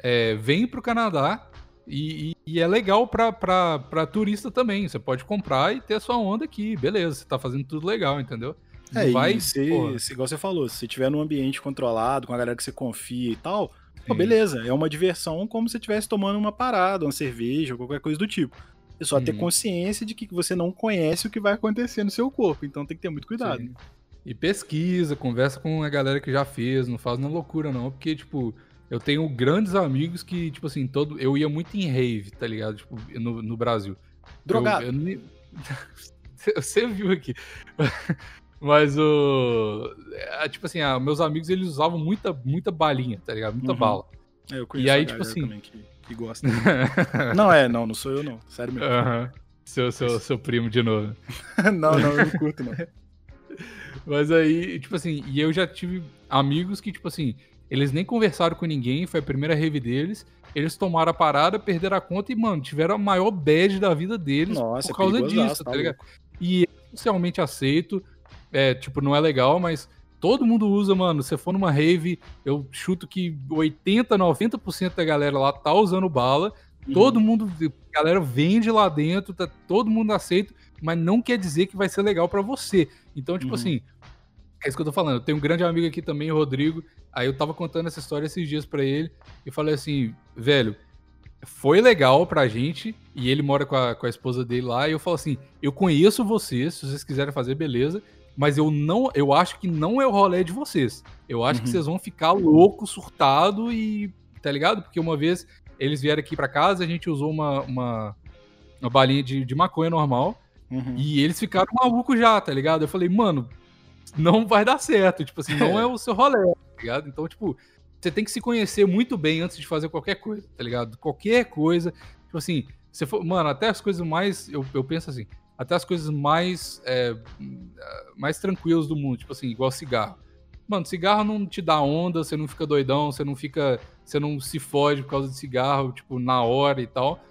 [SPEAKER 2] é, vem pro Canadá, e, e, é legal para turista também. Você pode comprar e ter a sua onda aqui. Beleza, você tá fazendo tudo legal, entendeu?
[SPEAKER 1] É, vai, e se, se, igual você falou, se você tiver num ambiente controlado, com a galera que você confia e tal, pô, beleza, é uma diversão como se você estivesse tomando uma parada, uma cerveja, ou qualquer coisa do tipo. É só ter consciência de que você não conhece o que vai acontecer no seu corpo, então tem que ter muito cuidado. Sim.
[SPEAKER 2] E pesquisa, conversa com a galera que já fez, não faz na loucura não, porque, tipo, eu tenho grandes amigos que, tipo assim, todo. Eu ia muito em rave, tá ligado? Tipo, no, no Brasil.
[SPEAKER 1] Drogado. Eu, eu,
[SPEAKER 2] você viu aqui. Mas o. É, tipo assim, ah, meus amigos eles usavam muita, muita balinha, tá ligado? Muita uhum. bala.
[SPEAKER 1] É, eu conheço e aí, tipo assim. Que, que, gosta. não é, não, não sou eu, não. Sério mesmo.
[SPEAKER 2] Uhum. Seu, seu, seu primo de novo.
[SPEAKER 1] não, não, eu não curto, não.
[SPEAKER 2] Mas aí, tipo assim, e eu já tive amigos que, tipo assim, eles nem conversaram com ninguém, foi a primeira rave deles. Eles tomaram a parada, perderam a conta e, mano, tiveram a maior bad da vida deles Nossa, por causa disso, tá, tá ligado? E é socialmente aceito, é, tipo, não é legal, mas todo mundo usa, mano. Se for numa rave, eu chuto que 80, 90% da galera lá tá usando bala. Uhum. Todo mundo, a galera vende lá dentro, tá todo mundo aceito, mas não quer dizer que vai ser legal para você. Então, tipo uhum. assim, é isso que eu tô falando. Eu tenho um grande amigo aqui também, o Rodrigo. Aí eu tava contando essa história esses dias para ele e falei assim, velho, foi legal pra gente e ele mora com a, com a esposa dele lá. E eu falo assim: eu conheço vocês, se vocês quiserem fazer, beleza. Mas eu não, eu acho que não é o rolê de vocês. Eu acho uhum. que vocês vão ficar louco, surtado e. Tá ligado? Porque uma vez eles vieram aqui para casa, a gente usou uma, uma, uma balinha de, de maconha normal. Uhum. E eles ficaram malucos já, tá ligado? Eu falei, mano, não vai dar certo. Tipo assim, não é o seu rolê, tá ligado? Então, tipo, você tem que se conhecer muito bem antes de fazer qualquer coisa, tá ligado? Qualquer coisa. Tipo assim, você for, mano, até as coisas mais. Eu, eu penso assim, até as coisas mais. É, mais tranquilas do mundo, tipo assim, igual cigarro. Mano, cigarro não te dá onda, você não fica doidão, você não fica. Você não se foge por causa de cigarro, tipo, na hora e tal.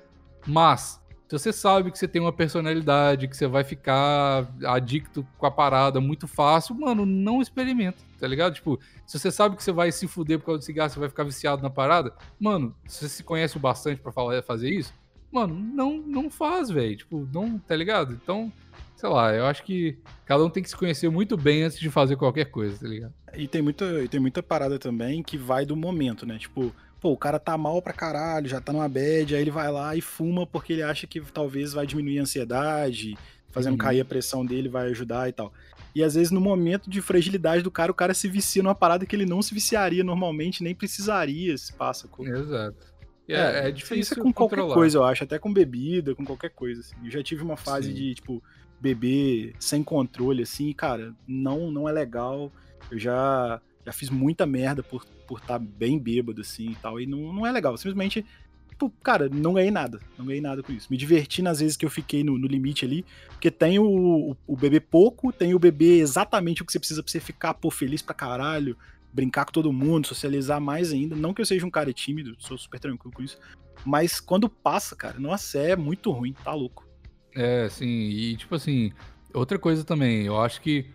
[SPEAKER 2] Mas se você sabe que você tem uma personalidade, que você vai ficar adicto com a parada muito fácil, mano, não experimenta, tá ligado? Tipo, se você sabe que você vai se fuder por causa do cigarro, você vai ficar viciado na parada, mano, se você se conhece o bastante para falar fazer isso, mano, não não faz, velho. Tipo, não, tá ligado? Então, sei lá, eu acho que cada um tem que se conhecer muito bem antes de fazer qualquer coisa, tá ligado?
[SPEAKER 1] E tem muita, e tem muita parada também que vai do momento, né? Tipo, pô, o cara tá mal pra caralho, já tá numa bad, aí ele vai lá e fuma porque ele acha que talvez vai diminuir a ansiedade, fazendo uhum. cair a pressão dele vai ajudar e tal. E às vezes no momento de fragilidade do cara, o cara se vicia numa parada que ele não se viciaria normalmente, nem precisaria se passa. Com...
[SPEAKER 2] Exato. É, é, é difícil
[SPEAKER 1] isso é com controlar. qualquer coisa, eu acho, até com bebida, com qualquer coisa. Assim. Eu já tive uma fase Sim. de, tipo, beber sem controle, assim, cara, não, não é legal. Eu já já fiz muita merda por por estar tá bem bêbado, assim e tal. E não, não é legal. Simplesmente tipo, cara, não ganhei nada. Não ganhei nada com isso. Me diverti nas vezes que eu fiquei no, no limite ali. Porque tem o, o, o bebê pouco, tem o bebê exatamente o que você precisa pra você ficar, pô, feliz pra caralho, brincar com todo mundo, socializar mais ainda. Não que eu seja um cara tímido, sou super tranquilo com isso. Mas quando passa, cara, nossa, é muito ruim, tá louco.
[SPEAKER 2] É, sim, e tipo assim, outra coisa também, eu acho que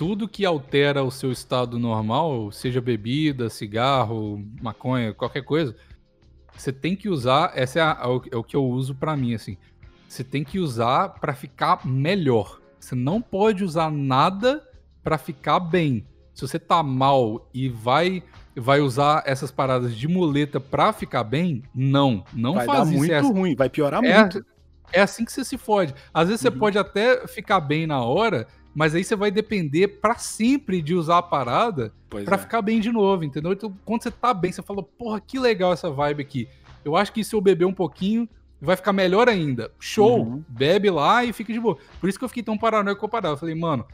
[SPEAKER 2] tudo que altera o seu estado normal, seja bebida, cigarro, maconha, qualquer coisa, você tem que usar, essa é, a, é o que eu uso para mim, assim. Você tem que usar para ficar melhor. Você não pode usar nada para ficar bem. Se você tá mal e vai vai usar essas paradas de muleta pra ficar bem, não. Não
[SPEAKER 1] vai
[SPEAKER 2] faz
[SPEAKER 1] dar
[SPEAKER 2] isso.
[SPEAKER 1] muito
[SPEAKER 2] é,
[SPEAKER 1] ruim, vai piorar
[SPEAKER 2] é,
[SPEAKER 1] muito.
[SPEAKER 2] É assim que você se fode. Às vezes
[SPEAKER 1] Uhum.
[SPEAKER 2] você pode até ficar bem na hora, mas aí você vai depender pra sempre de usar a parada pra
[SPEAKER 1] é.
[SPEAKER 2] ficar bem de novo, entendeu? Então, quando você tá bem, você fala, porra, que legal essa vibe aqui. Eu acho que se eu beber um pouquinho, vai ficar melhor ainda. Show!
[SPEAKER 1] Uhum.
[SPEAKER 2] Bebe lá e fica de boa. Por isso que eu fiquei tão paranoico com a parada. Eu falei, mano,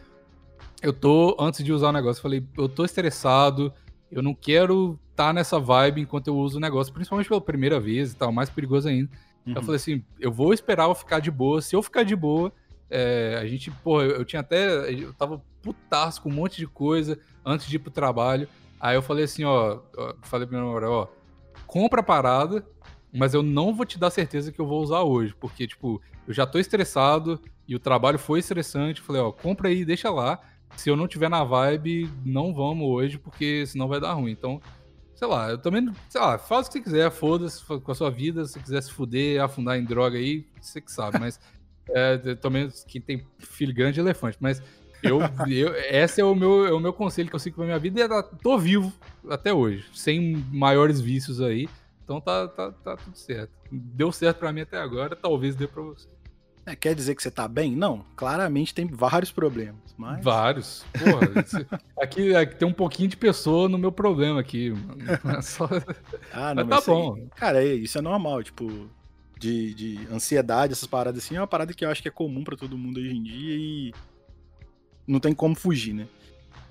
[SPEAKER 2] eu tô, antes de usar o negócio, eu falei, eu tô estressado, eu não quero estar nessa vibe enquanto eu uso o negócio, principalmente pela primeira vez e tal, mais perigoso ainda.
[SPEAKER 1] Uhum.
[SPEAKER 2] Eu falei assim, eu vou esperar eu ficar de boa. Se eu ficar de boa, é, a gente, porra, eu, eu tinha até. Eu tava putaço com um monte de coisa antes de ir pro trabalho. Aí eu falei assim, ó, ó, falei pra minha namorada, ó, compra a parada, mas eu não vou te dar certeza que eu vou usar hoje, porque, tipo, eu já tô estressado e o trabalho foi estressante. Falei, ó, compra aí, deixa lá. Se eu não tiver na vibe, não vamos hoje, porque senão vai dar ruim. Então, sei lá, eu também, sei lá, faz o que você quiser, foda-se com a sua vida, se você quiser se fuder, afundar em droga aí, você que sabe, mas é, também, quem tem filho grande é elefante, mas eu, eu, esse é o, meu, é o meu conselho que eu sigo pra minha vida e é, tô vivo até hoje, sem maiores vícios aí, então tá, tá, tá tudo certo. Deu certo pra mim até agora, talvez dê pra você.
[SPEAKER 1] É, quer dizer que você tá bem? Não, claramente tem vários problemas. Mas...
[SPEAKER 2] Vários. Porra, isso- aqui, aqui tem um pouquinho de pessoa no meu problema aqui, mano. Só-
[SPEAKER 1] Ah, não,
[SPEAKER 2] Mas tá
[SPEAKER 1] isso aí-
[SPEAKER 2] bom.
[SPEAKER 1] cara, isso é normal, tipo, de, de ansiedade, essas paradas assim, é uma parada que eu acho que é comum pra todo mundo hoje em dia e não tem como fugir, né?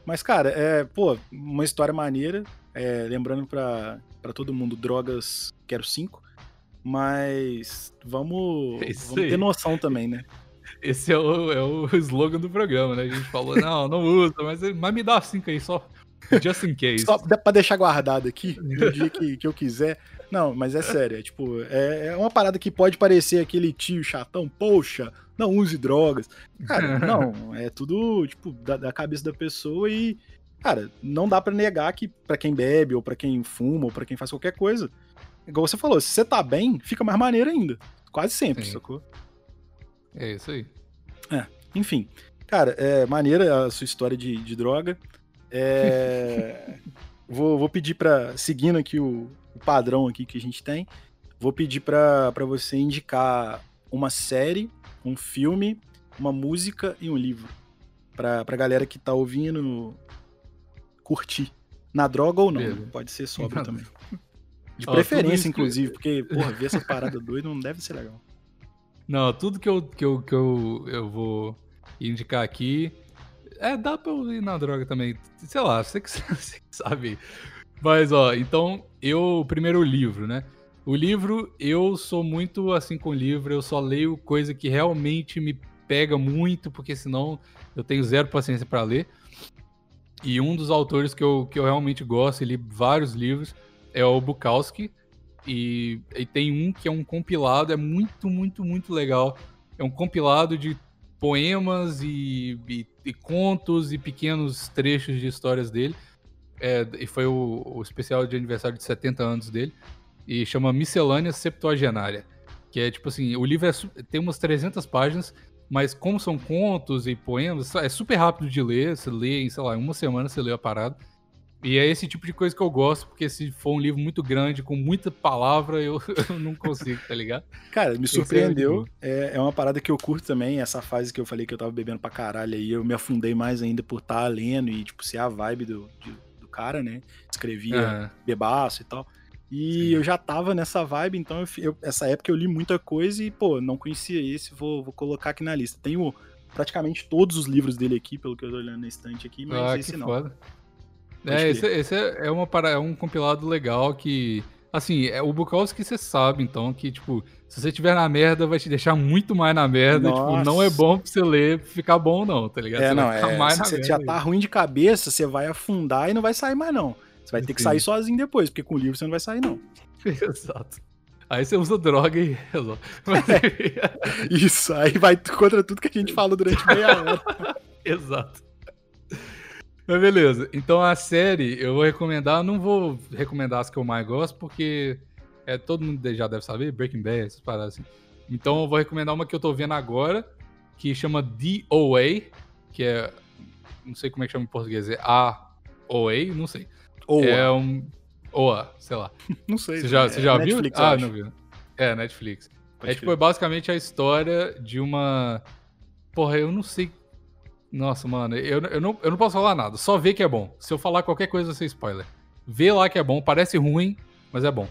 [SPEAKER 1] Mas, cara, é, pô, uma história maneira, é, lembrando pra, pra todo mundo, drogas, quero cinco, mas vamos,
[SPEAKER 2] É
[SPEAKER 1] vamos
[SPEAKER 2] aí.
[SPEAKER 1] ter noção também, né?
[SPEAKER 2] Esse é o, é o slogan do programa, né? A gente falou, não, não usa, mas, mas me dá cinco aí só. Just in case.
[SPEAKER 1] Só dá pra deixar guardado aqui, no dia que, que eu quiser. Não, mas é sério, é tipo, é, é uma parada que pode parecer aquele tio chatão, poxa, não use drogas. Cara, não, é tudo, tipo, da, da cabeça da pessoa e, cara, não dá pra negar que pra quem bebe, ou pra quem fuma, ou pra quem faz qualquer coisa, igual você falou, se você tá bem, fica mais maneiro ainda. Quase sempre,
[SPEAKER 2] Sim.
[SPEAKER 1] sacou?
[SPEAKER 2] É isso aí.
[SPEAKER 1] Enfim, cara, é maneira a sua história de, de droga. É, vou, vou pedir pra, seguindo aqui o, o padrão aqui que a gente tem, vou pedir pra pra você indicar uma série, um filme, uma música e um livro. Pra, pra galera que tá ouvindo curtir. Na droga ou não?
[SPEAKER 2] Beleza.
[SPEAKER 1] pode ser sóbrio também. De
[SPEAKER 2] Ó,
[SPEAKER 1] preferência,
[SPEAKER 2] isso que-
[SPEAKER 1] inclusive, porque, porra, ver essas paradas doidas não deve ser legal.
[SPEAKER 2] Não, tudo que eu, que eu, que eu, eu vou indicar aqui. É, dá pra eu ir na droga também. Sei lá, você que, sabe. Mas, ó, então, eu. Primeiro o livro, né? O livro, eu sou muito assim com livro, eu só leio coisa que realmente me pega muito, porque senão eu tenho zero paciência pra ler. E um dos autores que eu, que eu realmente gosto, e li vários livros, é o Bukowski. E, e tem um que é um compilado, é muito, muito, muito legal. É um compilado de poemas e, e- e contos e pequenos trechos de histórias dele. É, e foi o, o especial de aniversário de 70 anos dele. E chama Miscelânea Septuagenária. Que é tipo assim, o livro é tem umas 300 páginas, mas como são contos e poemas, é super rápido de ler. Você lê em, sei lá, uma semana você lê a parada. E é esse tipo de coisa que eu gosto, porque se for um livro muito grande, com muita palavra, eu, eu não consigo, tá ligado?
[SPEAKER 1] Cara, me
[SPEAKER 2] é
[SPEAKER 1] surpreendeu. É, é uma parada que eu curto também, essa fase que eu falei que eu tava bebendo pra caralho aí, eu me afundei mais ainda por estar lendo e, tipo, ser a vibe do, de- do cara, né? Escrevia
[SPEAKER 2] É.
[SPEAKER 1] bebaço e tal. E
[SPEAKER 2] Sim.
[SPEAKER 1] eu já tava nessa vibe, então eu, eu- essa época eu li muita coisa e, pô, não conhecia esse, vou, vou colocar aqui na lista. Tenho praticamente todos os livros dele aqui, pelo que eu tô olhando na estante aqui, mas
[SPEAKER 2] Ah,
[SPEAKER 1] esse não.
[SPEAKER 2] foda. É,
[SPEAKER 1] crer.
[SPEAKER 2] esse, esse é, é uma é um compilado legal que Assim, é o Bukowski você sabe, então, que, tipo, se você tiver na merda, vai te deixar muito mais na merda. Nossa. Tipo, não é bom pra você ler ficar bom, não, tá ligado?
[SPEAKER 1] É,
[SPEAKER 2] você
[SPEAKER 1] não, é. se você já tá ruim de cabeça, você vai afundar e não vai sair mais, não. Você vai ter que sair sozinho depois, porque com o livro você não vai sair, não.
[SPEAKER 2] Exato. Aí você usa droga e resolve.
[SPEAKER 1] É. Isso, aí vai contra tudo que a gente falou durante meia hora.
[SPEAKER 2] Exato. Mas beleza. Então a série eu vou recomendar, não vou recomendar as que eu mais gosto, porque é, todo mundo já deve saber, Breaking Bad, essas paradas assim. Então eu vou recomendar uma que eu tô vendo agora, que chama DOA, que é. Não sei como é que chama em português, é A-O-A, não sei.
[SPEAKER 1] OA.
[SPEAKER 2] É um. OA, sei lá.
[SPEAKER 1] não sei.
[SPEAKER 2] Você já, você já
[SPEAKER 1] é
[SPEAKER 2] viu?
[SPEAKER 1] Netflix,
[SPEAKER 2] ah, não viu. É, Netflix.
[SPEAKER 1] Pode
[SPEAKER 2] é tipo, é basicamente a história de uma. Porra, eu não sei nossa, mano, eu, eu, não, eu não posso falar nada. Só vê que é bom. Se eu falar qualquer coisa, vai ser spoiler. Vê lá que é bom. Parece ruim, mas é bom.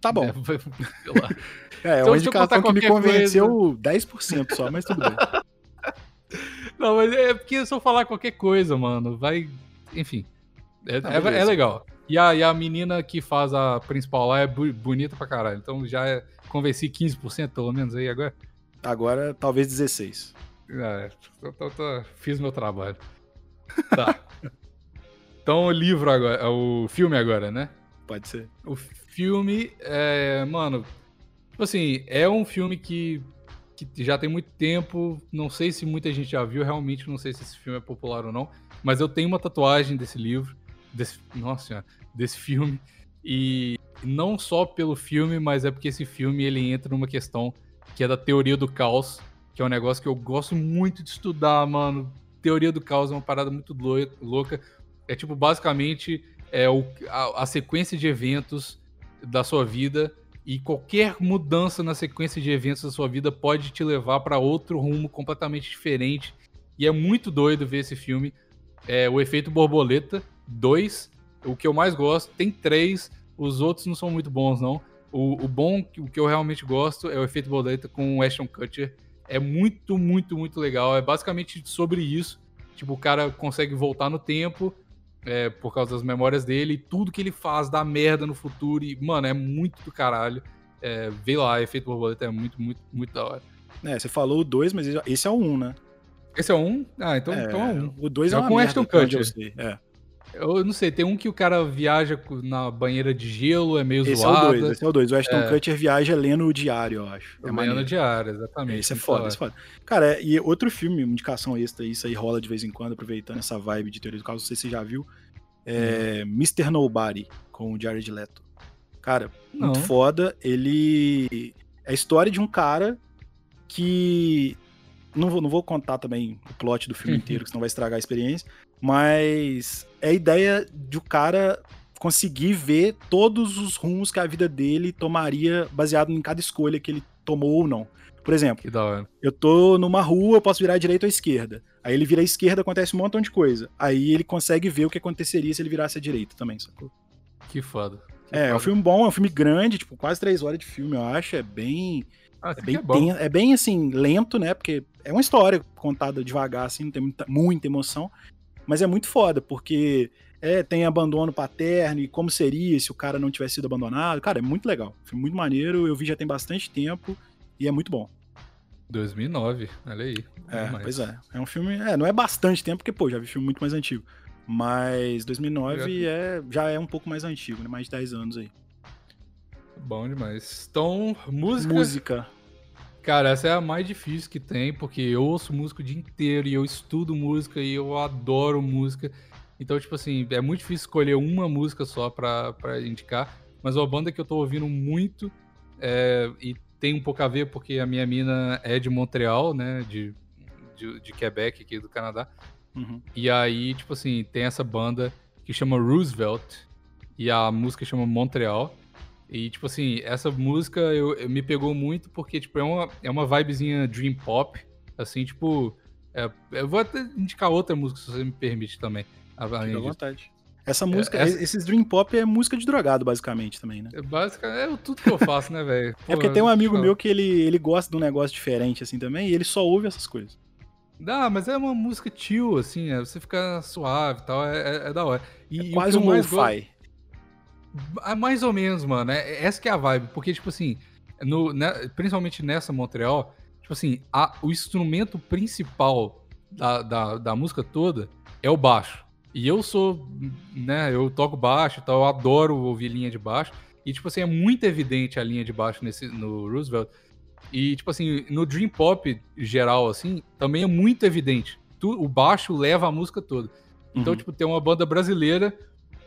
[SPEAKER 1] Tá bom.
[SPEAKER 2] É,
[SPEAKER 1] é
[SPEAKER 2] Então,
[SPEAKER 1] uma
[SPEAKER 2] se eu contar
[SPEAKER 1] indicação que me convenceu 10% só, mas tudo bem.
[SPEAKER 2] não, mas é porque se eu falar qualquer coisa, mano, vai. Enfim. É,
[SPEAKER 1] Tá,
[SPEAKER 2] é- é legal. E a, e a menina que faz a principal lá é bonita pra caralho. Então já é, convenci 15% pelo menos aí agora.
[SPEAKER 1] Agora, talvez 16.
[SPEAKER 2] É, tô- tô- tô- fiz meu trabalho. Tá. então o livro agora, o filme agora, né?
[SPEAKER 1] Pode ser.
[SPEAKER 2] O filme, é, mano, tipo assim, é um filme que, que já tem muito tempo. Não sei se muita gente já viu, realmente não sei se esse filme é popular ou não. Mas eu tenho uma tatuagem desse livro, desse, nossa senhora, desse filme. E não só pelo filme, mas é porque esse filme ele entra numa questão que é da teoria do caos, que é um negócio que eu gosto muito de estudar, mano. Teoria do caos é uma parada muito louca. É tipo, basicamente, é o, a, a sequência de eventos da sua vida e qualquer mudança na sequência de eventos da sua vida pode te levar para outro rumo completamente diferente. E é muito doido ver esse filme. É o Efeito Borboleta 2, o que eu mais gosto. Tem três, os outros não são muito bons, não. O, o bom, o que eu realmente gosto, é o Efeito Borboleta com o Ashton Kutcher. É muito, muito, muito legal. É basicamente sobre isso. Tipo, o cara consegue voltar no tempo é, por causa das memórias dele, e tudo que ele faz dá merda no futuro. E, mano, é muito do caralho. É, vê lá, Efeito Borboleta é muito, muito, muito da hora.
[SPEAKER 1] É, você falou o 2, mas esse é o 1, um, né?
[SPEAKER 2] Esse é um? Ah, então
[SPEAKER 1] é,
[SPEAKER 2] então é um.
[SPEAKER 1] O 2 é
[SPEAKER 2] É
[SPEAKER 1] uma
[SPEAKER 2] com
[SPEAKER 1] merda,
[SPEAKER 2] Ashton Kutcher.
[SPEAKER 1] sei. É.
[SPEAKER 2] Eu não sei, tem um que o cara viaja na banheira de gelo, é meio
[SPEAKER 1] Esse
[SPEAKER 2] zoado.
[SPEAKER 1] é o 2, esse é o 2. O Ashton
[SPEAKER 2] É.
[SPEAKER 1] Kutcher viaja lendo o diário, eu acho. É
[SPEAKER 2] É
[SPEAKER 1] maneiro.
[SPEAKER 2] diária, exatamente.
[SPEAKER 1] Esse é
[SPEAKER 2] muito
[SPEAKER 1] foda,
[SPEAKER 2] da
[SPEAKER 1] esse é foda. Cara, e outro filme, uma indicação extra, isso aí rola de vez em quando, aproveitando essa vibe de teoria do caos, não sei se você já viu, é Mr. Nobody, com o Jared Leto. Cara, muito
[SPEAKER 2] Não.
[SPEAKER 1] foda. Ele. É a história de um cara que. Não vou, não vou contar também o plot do filme inteiro, que senão vai estragar a experiência. Mas é a ideia de o cara conseguir ver todos os rumos que a vida dele tomaria baseado em cada escolha que ele tomou ou não. Por exemplo, eu tô numa rua, eu posso virar à direita ou à esquerda. Aí ele vira à esquerda, acontece um montão de coisa. Aí ele consegue ver o que aconteceria se ele virasse à direita também, sacou?
[SPEAKER 2] Que foda. Que
[SPEAKER 1] É, é um
[SPEAKER 2] foda.
[SPEAKER 1] filme bom, é um filme grande, tipo, quase três horas de filme, eu acho. É bem.
[SPEAKER 2] Ah,
[SPEAKER 1] É bem,
[SPEAKER 2] é
[SPEAKER 1] ten- é bem assim, lento, né? Porque é uma história contada devagar, assim, não tem muita, muita emoção. Mas é muito foda, porque é, tem abandono paterno e como seria se o cara não tivesse sido abandonado. Cara, é muito legal. Filme muito maneiro, eu vi já tem bastante tempo e é muito bom.
[SPEAKER 2] 2009, olha aí.
[SPEAKER 1] É, pois é. É um filme. É, não é bastante tempo, porque, pô, já vi filme muito mais antigo. Mas 2009 é, já é um pouco mais antigo, né? Mais de 10 anos aí.
[SPEAKER 2] Bom demais. Então, música.
[SPEAKER 1] Música.
[SPEAKER 2] Cara, essa é a mais difícil que tem, porque eu ouço música o dia inteiro e eu estudo música e eu adoro música. Então, tipo assim, é muito difícil escolher uma música só pra, pra indicar. Mas uma banda que eu tô ouvindo muito é, e tem um pouco a ver porque a minha mina é de Montreal, né? De, de, de Quebec, aqui do Canadá.
[SPEAKER 1] Uhum.
[SPEAKER 2] E aí, tipo assim, tem essa banda que chama Roosevelt e a música chama Montreal. E, tipo assim, essa música eu, eu- me pegou muito porque, tipo, é uma, é uma vibezinha dream pop, assim, tipo... é- eu vou até indicar outra música, se você me permite também.
[SPEAKER 1] Fica à vontade. Essa música,
[SPEAKER 2] essa-
[SPEAKER 1] esses Dream Pop é música de drogado, basicamente, também, né?
[SPEAKER 2] É basicamente é tudo que eu faço, né, velho?
[SPEAKER 1] É porque tem um amigo meu que ele, ele gosta de um negócio diferente, assim, também, e ele só ouve essas coisas.
[SPEAKER 2] Dá, mas é uma música chill, assim, é, você fica suave e tal, é, é- é da hora. E,
[SPEAKER 1] É quase um lo-fi.
[SPEAKER 2] Ah, mais ou menos, mano. É, essa que é a vibe. Porque, tipo assim, no, né, principalmente nessa Montreal, tipo assim, a, o instrumento principal da, da, da, música toda é o baixo. E eu sou, né, eu toco baixo e tal, eu adoro ouvir linha de baixo. E, tipo assim, é muito evidente a linha de baixo nesse, no Roosevelt. E, tipo assim, no Dream Pop geral, assim, também é muito evidente. Tu, o baixo leva a música toda. Então, uhum. tipo, tem uma banda brasileira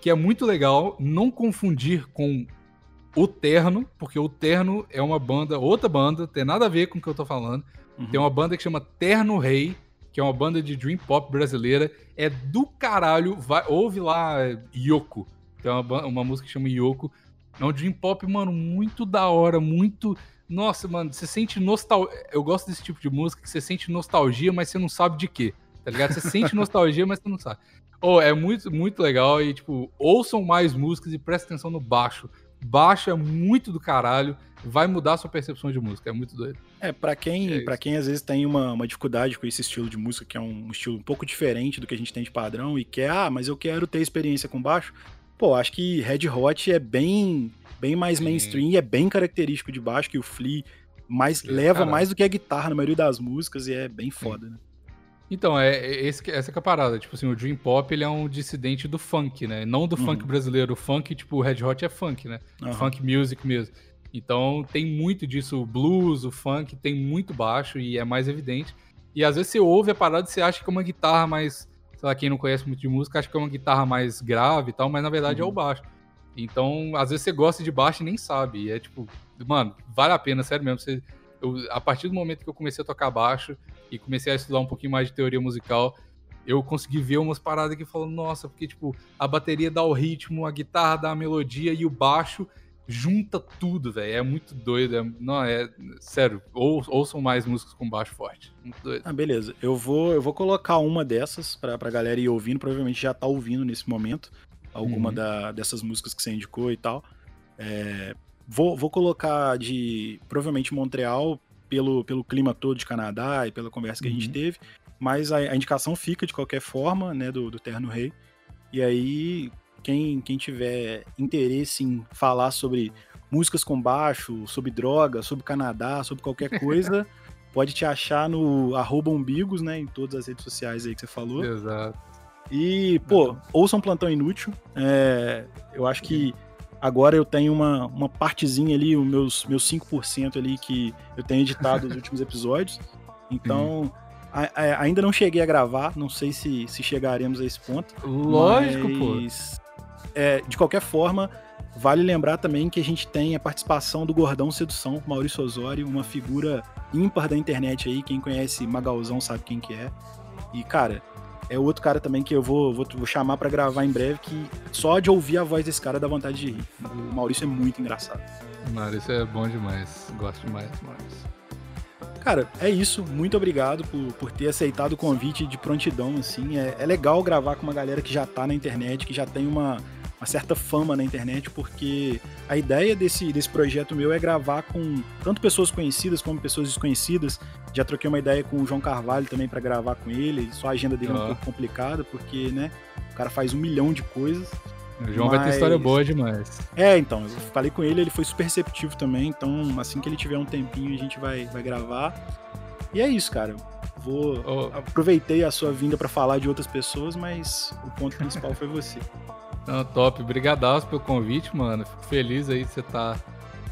[SPEAKER 2] que é muito legal não confundir com o Terno, porque o Terno é uma banda, outra banda, tem nada a ver com o que eu tô falando. Uhum. Tem uma banda que chama Terno Rei, que é uma banda de dream pop brasileira. É do caralho. Vai, ouve lá Yoko. Tem uma, uma música que chama Yoko. É um dream pop, mano, muito da hora, muito. Nossa, mano, você sente nostalgia. Eu gosto desse tipo de música que você sente nostalgia, mas você não sabe de quê. Tá ligado? Você sente nostalgia, mas você não sabe. Oh, é muito, muito legal. E, tipo, ouçam mais músicas e prestem atenção no baixo. Baixo é muito do caralho. Vai mudar a sua percepção de música. É muito doido.
[SPEAKER 1] É, para quem, é para quem às vezes tem uma, uma dificuldade com esse estilo de música, que é um estilo um pouco diferente do que a gente tem de padrão, e quer, ah, mas eu quero ter experiência com baixo. Pô, acho que Red Hot é bem, bem mais Sim. mainstream e é bem característico de baixo, que o Flea mais, leva caralho. mais do que a guitarra na maioria das músicas e é bem foda, Sim. né?
[SPEAKER 2] Então, é, é esse, essa que é a parada. Tipo assim, o Dream Pop ele é um dissidente do funk, né? Não do uhum. funk brasileiro. O funk, tipo, o Red Hot é funk, né? Uhum. Funk music mesmo. Então tem muito disso, o blues, o funk, tem muito baixo e é mais evidente. E às vezes você ouve a parada e você acha que é uma guitarra mais. Sei lá, quem não conhece muito de música, acha que é uma guitarra mais grave e tal, mas na verdade uhum. é o uhum. baixo. Então, às vezes você gosta de baixo e nem sabe. E é tipo, mano, vale a pena, sério mesmo. Você, eu, a partir do momento que eu comecei a tocar baixo, e comecei a estudar um pouquinho mais de teoria musical, eu consegui ver umas paradas que falam, nossa, porque tipo, a bateria dá o ritmo, a guitarra dá a melodia e o baixo junta tudo, velho. É muito doido. É, não, é sério, ou, ouçam mais músicas com baixo forte. Muito doido.
[SPEAKER 1] Ah, beleza. Eu vou, eu vou colocar uma dessas pra, pra galera ir ouvindo, provavelmente já tá ouvindo nesse momento. Alguma uhum. da, dessas músicas que você indicou e tal. É, vou, vou colocar de provavelmente Montreal pelo, pelo clima todo de Canadá e pela conversa que uhum. a gente uhum. teve, mas a, a, indicação fica de qualquer forma, né, do, do Terno Rei. E aí, quem, quem tiver interesse em falar sobre músicas com baixo, sobre droga, sobre Canadá, sobre qualquer coisa, pode te achar no arroba umbigos, né, em todas as redes sociais aí que você falou.
[SPEAKER 2] Exato.
[SPEAKER 1] E, pô, ouçam Plantão Inútil. É, eu acho que Agora eu tenho uma, uma partezinha ali, os meus, meus 5% ali que eu tenho editado os últimos episódios. Então, a, a, ainda não cheguei a gravar, não sei se, se chegaremos a esse ponto.
[SPEAKER 2] Lógico, mas,
[SPEAKER 1] pô. É, de qualquer forma, vale lembrar também que a gente tem a participação do Gordão Sedução, Maurício Osório, uma figura ímpar da internet aí. Quem conhece Magalzão sabe quem que é. E, cara, é outro cara também que eu vou, vou, vou chamar para gravar em breve, que só de ouvir a voz desse cara dá vontade de rir. O Maurício é muito engraçado.
[SPEAKER 2] Maurício é bom demais. Gosto demais, Maurício.
[SPEAKER 1] Cara, é isso. Muito obrigado por, por ter aceitado o convite de prontidão, assim. É, é legal gravar com uma galera que já tá na internet, que já tem uma, uma certa fama na internet, porque a ideia desse, desse projeto meu é gravar com tanto pessoas conhecidas como pessoas desconhecidas. Já troquei uma ideia com o João Carvalho também para gravar com ele, só a agenda dele é um pouco complicada, porque, né, o cara faz um milhão de coisas.
[SPEAKER 2] O João mas... vai ter história boa demais.
[SPEAKER 1] É, então, eu falei com ele, ele foi super receptivo também, então assim que ele tiver um tempinho a gente vai, vai gravar. E é isso, cara. Vou oh. aproveitei a sua vinda para falar de outras pessoas, mas o ponto principal foi você.
[SPEAKER 2] Não, top. Obrigadaço pelo convite, mano. Fico feliz aí de você estar tá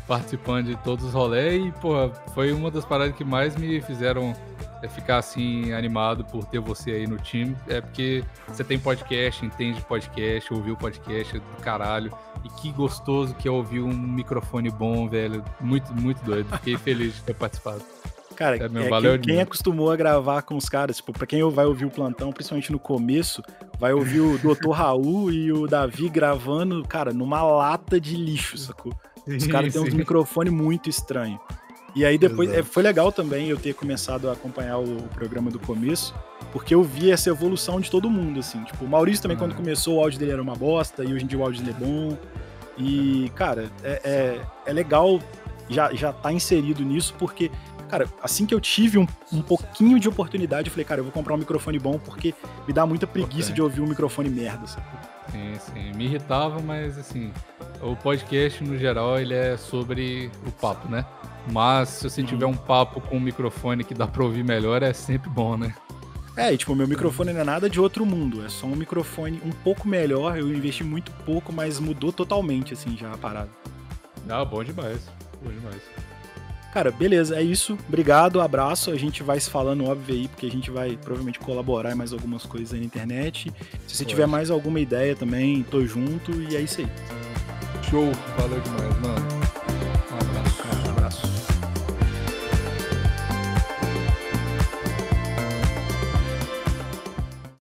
[SPEAKER 2] participando de todos os rolês. E, porra, foi uma das paradas que mais me fizeram é, ficar assim animado por ter você aí no time. É porque você tem podcast, entende podcast, ouviu podcast do caralho. E que gostoso que é ouvir um microfone bom, velho. Muito, muito doido. Fiquei feliz de ter participado.
[SPEAKER 1] Cara, é, meu, é, quem, quem, acostumou a gravar com os caras, tipo, pra quem vai ouvir o plantão, principalmente no começo, vai ouvir o Dr. Raul e o Davi gravando, cara, numa lata de lixo, sacou? Os caras têm uns microfones muito estranhos. E aí depois é, foi legal também eu ter começado a acompanhar o, o, programa do começo, porque eu vi essa evolução de todo mundo, assim. Tipo, o Maurício também, quando começou, o áudio dele era uma bosta, e hoje em dia o áudio dele é bom. E, cara, é, é, é legal já, já tá inserido nisso, porque Cara, assim que eu tive um, um pouquinho de oportunidade, eu falei, cara, eu vou comprar um microfone bom porque me dá muita preguiça okay. de ouvir um microfone merda, sabe?
[SPEAKER 2] Sim, sim. Me irritava, mas assim, O podcast, no geral, ele é sobre o papo, né? Mas se você tiver um papo com um microfone que dá pra ouvir melhor, é sempre bom, né?
[SPEAKER 1] É, e, tipo, meu microfone não é nada de outro mundo. É só um microfone um pouco melhor. Eu investi muito pouco, mas mudou totalmente, assim, já a parada.
[SPEAKER 2] Ah, bom demais. Bom demais.
[SPEAKER 1] Cara, beleza, é isso. Obrigado, abraço. A gente vai se falando, óbvio, aí, porque a gente vai provavelmente colaborar em mais algumas coisas aí na internet. Se você Pode. tiver mais alguma ideia também, tô junto e é isso aí.
[SPEAKER 2] Show, valeu demais, mano.